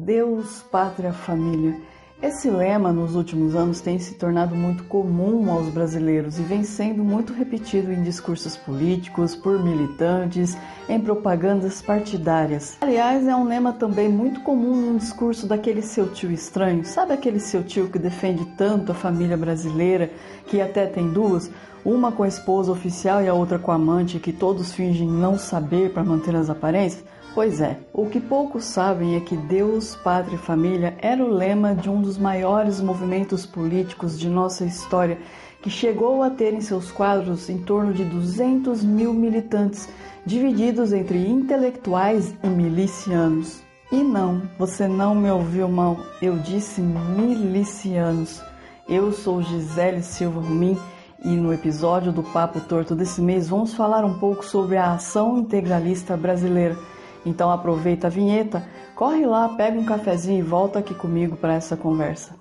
Deus, Pátria, Família. Esse lema nos últimos anos tem se tornado muito comum aos brasileiros e vem sendo muito repetido em discursos políticos, por militantes, em propagandas partidárias. Aliás, é um lema também muito comum no discurso daquele seu tio estranho. Sabe aquele seu tio que defende tanto a família brasileira, que até tem duas? Uma com a esposa oficial e a outra com a amante, que todos fingem não saber para manter as aparências? Pois é, o que poucos sabem é que Deus, Pátria e Família era o lema de um dos maiores movimentos políticos de nossa história, que chegou a ter em seus quadros em torno de 200 mil militantes, divididos entre intelectuais e milicianos. E não, você não me ouviu mal, eu disse milicianos. Eu sou Gisele Silva Rumim e no episódio do Papo Torto desse mês vamos falar um pouco sobre a ação integralista brasileira então aproveita a vinheta, corre lá, pega um cafezinho e volta aqui comigo para essa conversa.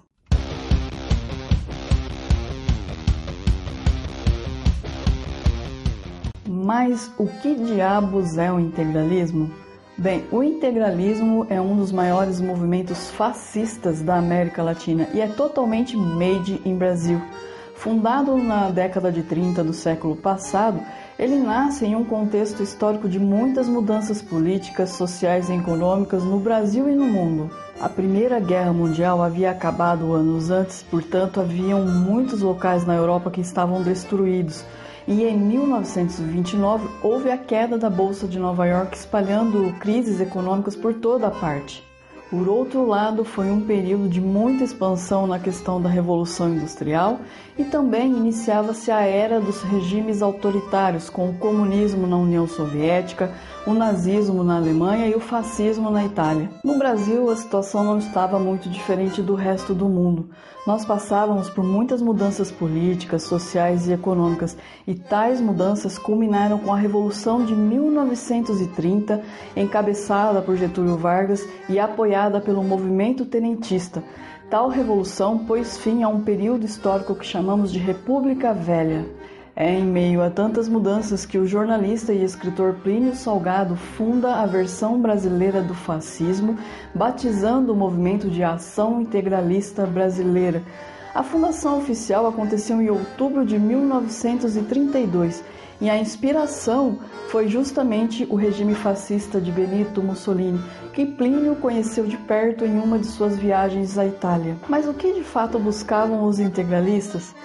Mas o que diabos é o integralismo? Bem, o integralismo é um dos maiores movimentos fascistas da América Latina e é totalmente made in Brasil. Fundado na década de 30 do século passado, ele nasce em um contexto histórico de muitas mudanças políticas, sociais e econômicas no Brasil e no mundo. A Primeira Guerra Mundial havia acabado anos antes, portanto, haviam muitos locais na Europa que estavam destruídos. E em 1929 houve a queda da Bolsa de Nova York, espalhando crises econômicas por toda a parte. Por outro lado, foi um período de muita expansão na questão da Revolução Industrial e também iniciava-se a era dos regimes autoritários, com o comunismo na União Soviética, o nazismo na Alemanha e o fascismo na Itália. No Brasil, a situação não estava muito diferente do resto do mundo. Nós passávamos por muitas mudanças políticas, sociais e econômicas, e tais mudanças culminaram com a Revolução de 1930, encabeçada por Getúlio Vargas e apoiada pelo movimento tenentista. Tal revolução pôs fim a um período histórico que chamamos de República Velha. É em meio a tantas mudanças que o jornalista e escritor Plínio Salgado funda a versão brasileira do fascismo, batizando o movimento de Ação Integralista Brasileira. A fundação oficial aconteceu em outubro de 1932 e a inspiração foi justamente o regime fascista de Benito Mussolini, que Plínio conheceu de perto em uma de suas viagens à Itália. Mas o que de fato buscavam os integralistas?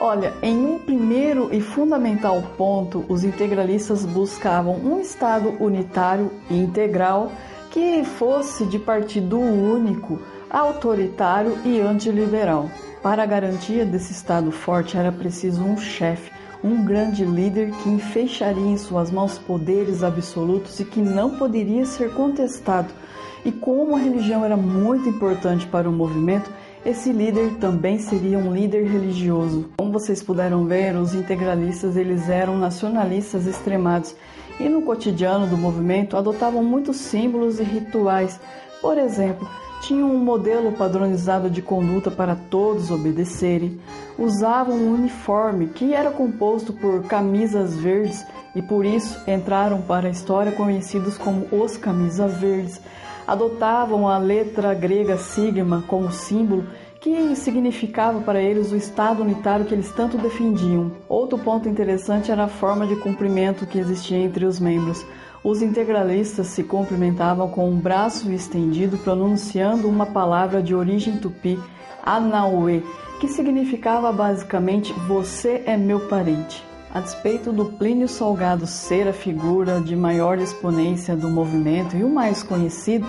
Olha, em um primeiro e fundamental ponto, os integralistas buscavam um Estado unitário e integral que fosse de partido único, autoritário e antiliberal. Para a garantia desse Estado forte era preciso um chefe, um grande líder que enfeixaria em suas mãos poderes absolutos e que não poderia ser contestado. E como a religião era muito importante para o movimento, esse líder também seria um líder religioso. Como vocês puderam ver, os integralistas eles eram nacionalistas extremados e no cotidiano do movimento adotavam muitos símbolos e rituais. Por exemplo, tinham um modelo padronizado de conduta para todos obedecerem, usavam um uniforme que era composto por camisas verdes e por isso entraram para a história conhecidos como os camisa verdes adotavam a letra grega sigma como símbolo que significava para eles o Estado unitário que eles tanto defendiam. Outro ponto interessante era a forma de cumprimento que existia entre os membros. Os integralistas se cumprimentavam com um braço estendido, pronunciando uma palavra de origem tupi, Anauê, que significava basicamente você é meu parente. A despeito do Plínio Salgado ser a figura de maior exponência do movimento e o mais conhecido,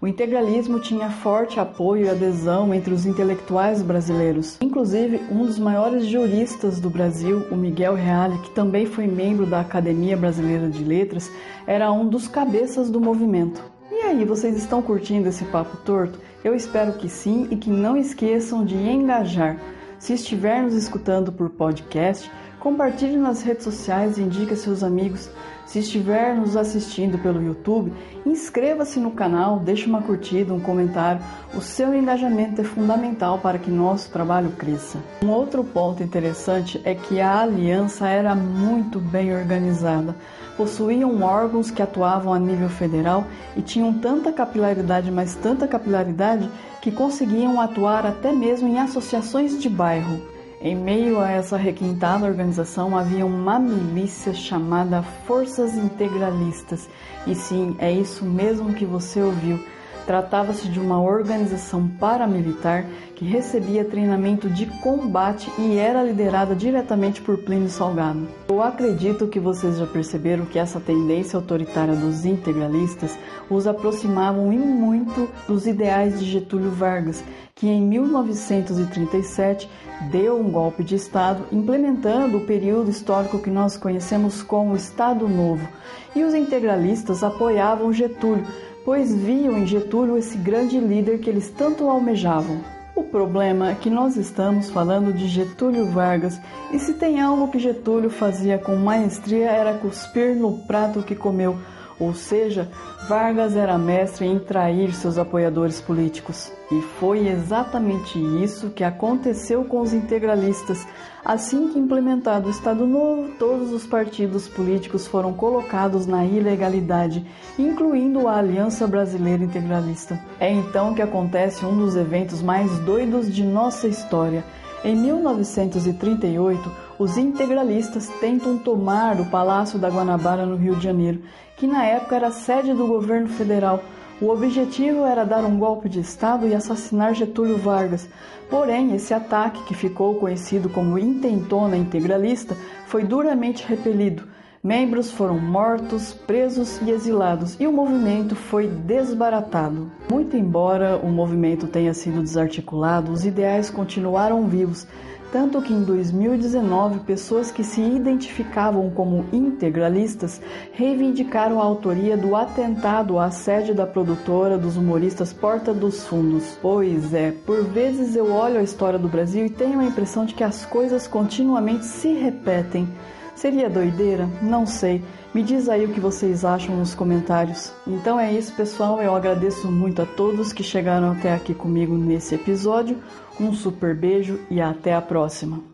o integralismo tinha forte apoio e adesão entre os intelectuais brasileiros. Inclusive, um dos maiores juristas do Brasil, o Miguel Reale, que também foi membro da Academia Brasileira de Letras, era um dos cabeças do movimento. E aí, vocês estão curtindo esse papo torto? Eu espero que sim e que não esqueçam de engajar. Se estiver nos escutando por podcast, Compartilhe nas redes sociais e indique a seus amigos. Se estiver nos assistindo pelo YouTube, inscreva-se no canal, deixe uma curtida, um comentário. O seu engajamento é fundamental para que nosso trabalho cresça. Um outro ponto interessante é que a aliança era muito bem organizada. Possuíam órgãos que atuavam a nível federal e tinham tanta capilaridade, mas tanta capilaridade, que conseguiam atuar até mesmo em associações de bairro. Em meio a essa requintada organização havia uma milícia chamada Forças Integralistas. E sim, é isso mesmo que você ouviu. Tratava-se de uma organização paramilitar que recebia treinamento de combate e era liderada diretamente por Plínio Salgado. Eu acredito que vocês já perceberam que essa tendência autoritária dos integralistas os aproximavam e muito dos ideais de Getúlio Vargas, que em 1937 deu um golpe de Estado, implementando o período histórico que nós conhecemos como Estado Novo. E os integralistas apoiavam Getúlio, pois viam em Getúlio esse grande líder que eles tanto almejavam. O problema é que nós estamos falando de Getúlio Vargas e se tem algo que Getúlio fazia com maestria era cuspir no prato que comeu, ou seja, Vargas era mestre em trair seus apoiadores políticos. E foi exatamente isso que aconteceu com os integralistas. Assim que implementado o Estado Novo, todos os partidos políticos foram colocados na ilegalidade, incluindo a Aliança Brasileira Integralista. É então que acontece um dos eventos mais doidos de nossa história. Em 1938, os integralistas tentam tomar o Palácio da Guanabara no Rio de Janeiro, que na época era sede do governo federal. O objetivo era dar um golpe de Estado e assassinar Getúlio Vargas. Porém, esse ataque, que ficou conhecido como Intentona Integralista, foi duramente repelido. Membros foram mortos, presos e exilados, e o movimento foi desbaratado. Muito embora o movimento tenha sido desarticulado, os ideais continuaram vivos, tanto que em 2019 pessoas que se identificavam como integralistas reivindicaram a autoria do atentado à sede da produtora dos humoristas Porta dos Fundos. Pois é, por vezes eu olho a história do Brasil e tenho a impressão de que as coisas continuamente se repetem. Seria doideira? Não sei. Me diz aí o que vocês acham nos comentários. Então é isso, pessoal. Eu agradeço muito a todos que chegaram até aqui comigo nesse episódio. Um super beijo e até a próxima.